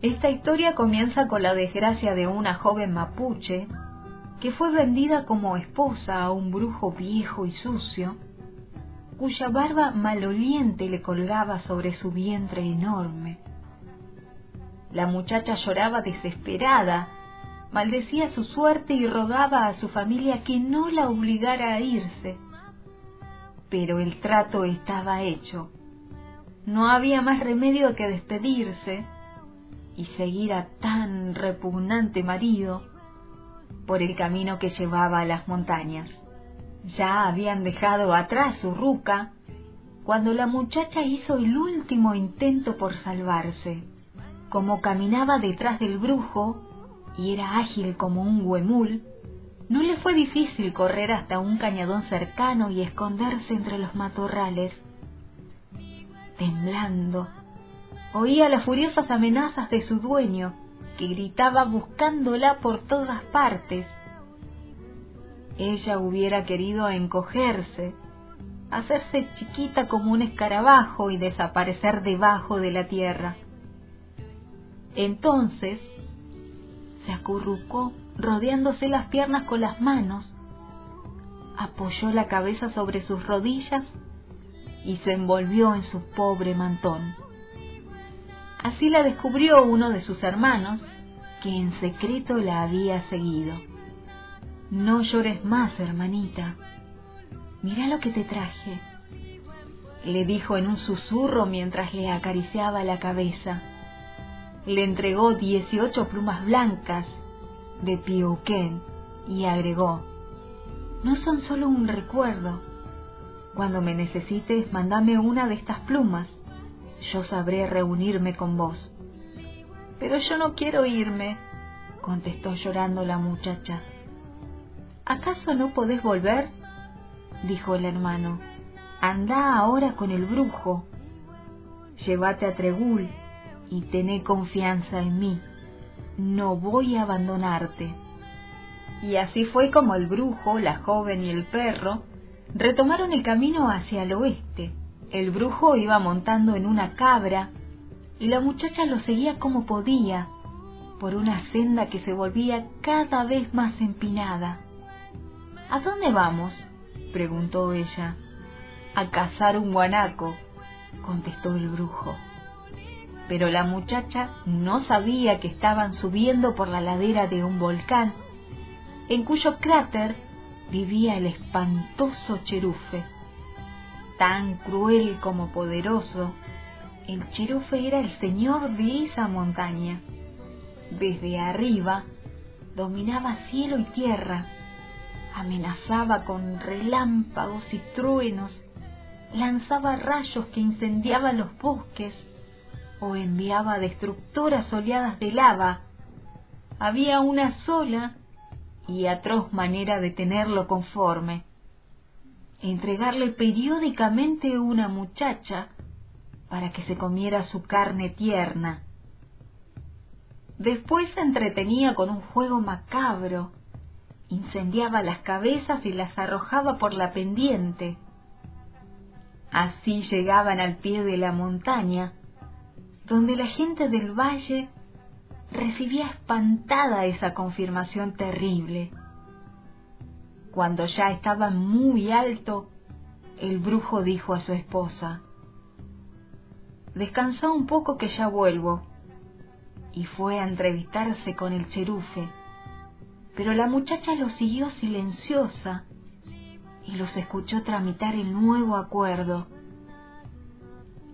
Esta historia comienza con la desgracia de una joven mapuche que fue vendida como esposa a un brujo viejo y sucio, cuya barba maloliente le colgaba sobre su vientre enorme. La muchacha lloraba desesperada, maldecía su suerte y rogaba a su familia que no la obligara a irse. Pero el trato estaba hecho. No había más remedio que despedirse y seguir a tan repugnante marido por el camino que llevaba a las montañas. Ya habían dejado atrás su ruca cuando la muchacha hizo el último intento por salvarse. Como caminaba detrás del brujo y era ágil como un huemul, no le fue difícil correr hasta un cañadón cercano y esconderse entre los matorrales. Temblando, Oía las furiosas amenazas de su dueño, que gritaba buscándola por todas partes. Ella hubiera querido encogerse, hacerse chiquita como un escarabajo y desaparecer debajo de la tierra. Entonces se acurrucó, rodeándose las piernas con las manos, apoyó la cabeza sobre sus rodillas y se envolvió en su pobre mantón. Así la descubrió uno de sus hermanos, que en secreto la había seguido. No llores más, hermanita. Mira lo que te traje, le dijo en un susurro mientras le acariciaba la cabeza. Le entregó dieciocho plumas blancas de piuquén y agregó, no son solo un recuerdo. Cuando me necesites, mándame una de estas plumas yo sabré reunirme con vos. Pero yo no quiero irme, contestó llorando la muchacha. ¿Acaso no podés volver? dijo el hermano. Anda ahora con el brujo. Llévate a Tregul y tené confianza en mí. No voy a abandonarte. Y así fue como el brujo, la joven y el perro retomaron el camino hacia el oeste el brujo iba montando en una cabra y la muchacha lo seguía como podía, por una senda que se volvía cada vez más empinada. ¿A dónde vamos? preguntó ella. A cazar un guanaco, contestó el brujo. Pero la muchacha no sabía que estaban subiendo por la ladera de un volcán, en cuyo cráter vivía el espantoso cherufe tan cruel como poderoso, el cherufe era el señor de esa montaña. Desde arriba dominaba cielo y tierra, amenazaba con relámpagos y truenos, lanzaba rayos que incendiaban los bosques o enviaba destructoras oleadas de lava. Había una sola y atroz manera de tenerlo conforme entregarle periódicamente una muchacha para que se comiera su carne tierna. Después se entretenía con un juego macabro, incendiaba las cabezas y las arrojaba por la pendiente. Así llegaban al pie de la montaña, donde la gente del valle recibía espantada esa confirmación terrible. Cuando ya estaba muy alto, el brujo dijo a su esposa, Descansa un poco que ya vuelvo. Y fue a entrevistarse con el cherufe. Pero la muchacha lo siguió silenciosa y los escuchó tramitar el nuevo acuerdo.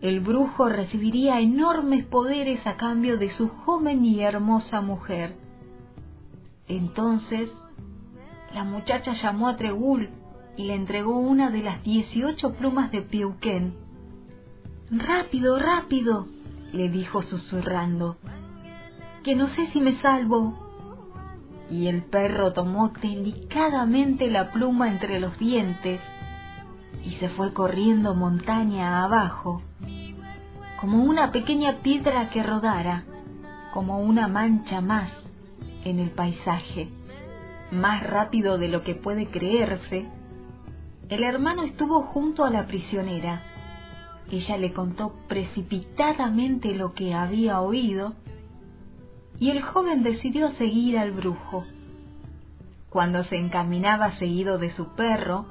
El brujo recibiría enormes poderes a cambio de su joven y hermosa mujer. Entonces La muchacha llamó a Tregul y le entregó una de las dieciocho plumas de Piuquén. Rápido, rápido, le dijo susurrando, que no sé si me salvo. Y el perro tomó delicadamente la pluma entre los dientes y se fue corriendo montaña abajo, como una pequeña piedra que rodara, como una mancha más en el paisaje. Más rápido de lo que puede creerse, el hermano estuvo junto a la prisionera. Ella le contó precipitadamente lo que había oído y el joven decidió seguir al brujo. Cuando se encaminaba seguido de su perro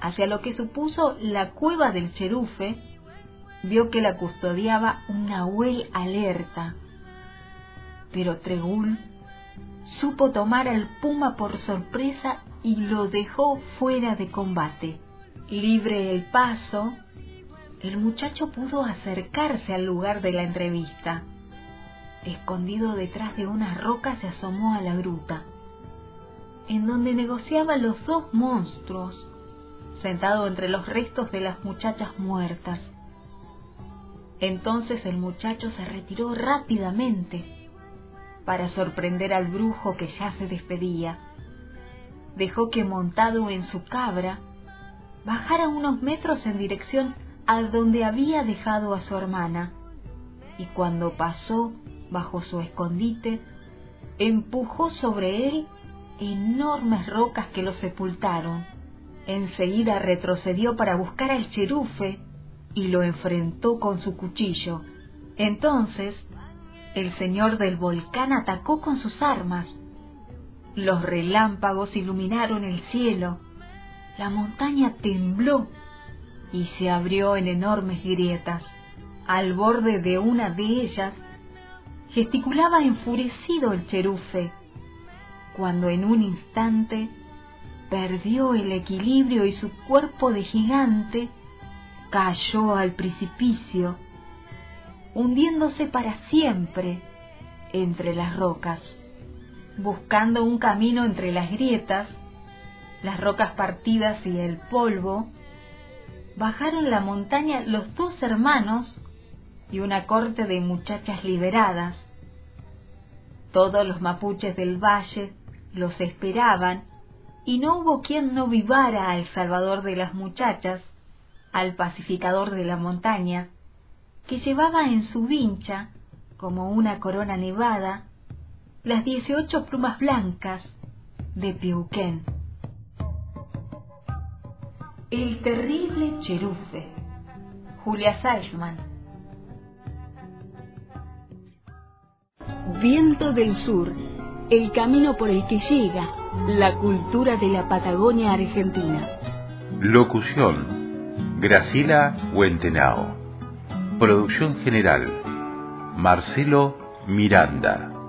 hacia lo que supuso la cueva del cherufe, vio que la custodiaba un nahuel alerta. Pero Tregul supo tomar al puma por sorpresa y lo dejó fuera de combate. Libre el paso, el muchacho pudo acercarse al lugar de la entrevista. Escondido detrás de una roca se asomó a la gruta, en donde negociaban los dos monstruos, sentado entre los restos de las muchachas muertas. Entonces el muchacho se retiró rápidamente para sorprender al brujo que ya se despedía. Dejó que montado en su cabra bajara unos metros en dirección a donde había dejado a su hermana, y cuando pasó bajo su escondite, empujó sobre él enormes rocas que lo sepultaron. Enseguida retrocedió para buscar al cherufe y lo enfrentó con su cuchillo. Entonces el señor del volcán atacó con sus armas. Los relámpagos iluminaron el cielo, la montaña tembló y se abrió en enormes grietas. Al borde de una de ellas gesticulaba enfurecido el cherufe, cuando en un instante perdió el equilibrio y su cuerpo de gigante cayó al precipicio hundiéndose para siempre entre las rocas, buscando un camino entre las grietas, las rocas partidas y el polvo, bajaron la montaña los dos hermanos y una corte de muchachas liberadas. Todos los mapuches del valle los esperaban y no hubo quien no vivara al salvador de las muchachas, al pacificador de la montaña, que llevaba en su vincha, como una corona nevada, las dieciocho plumas blancas de Piuquén. El terrible cherufe. Julia Salzman. Viento del Sur, el camino por el que llega la cultura de la Patagonia Argentina. Locución, Gracila Huentenao. Producción general, Marcelo Miranda.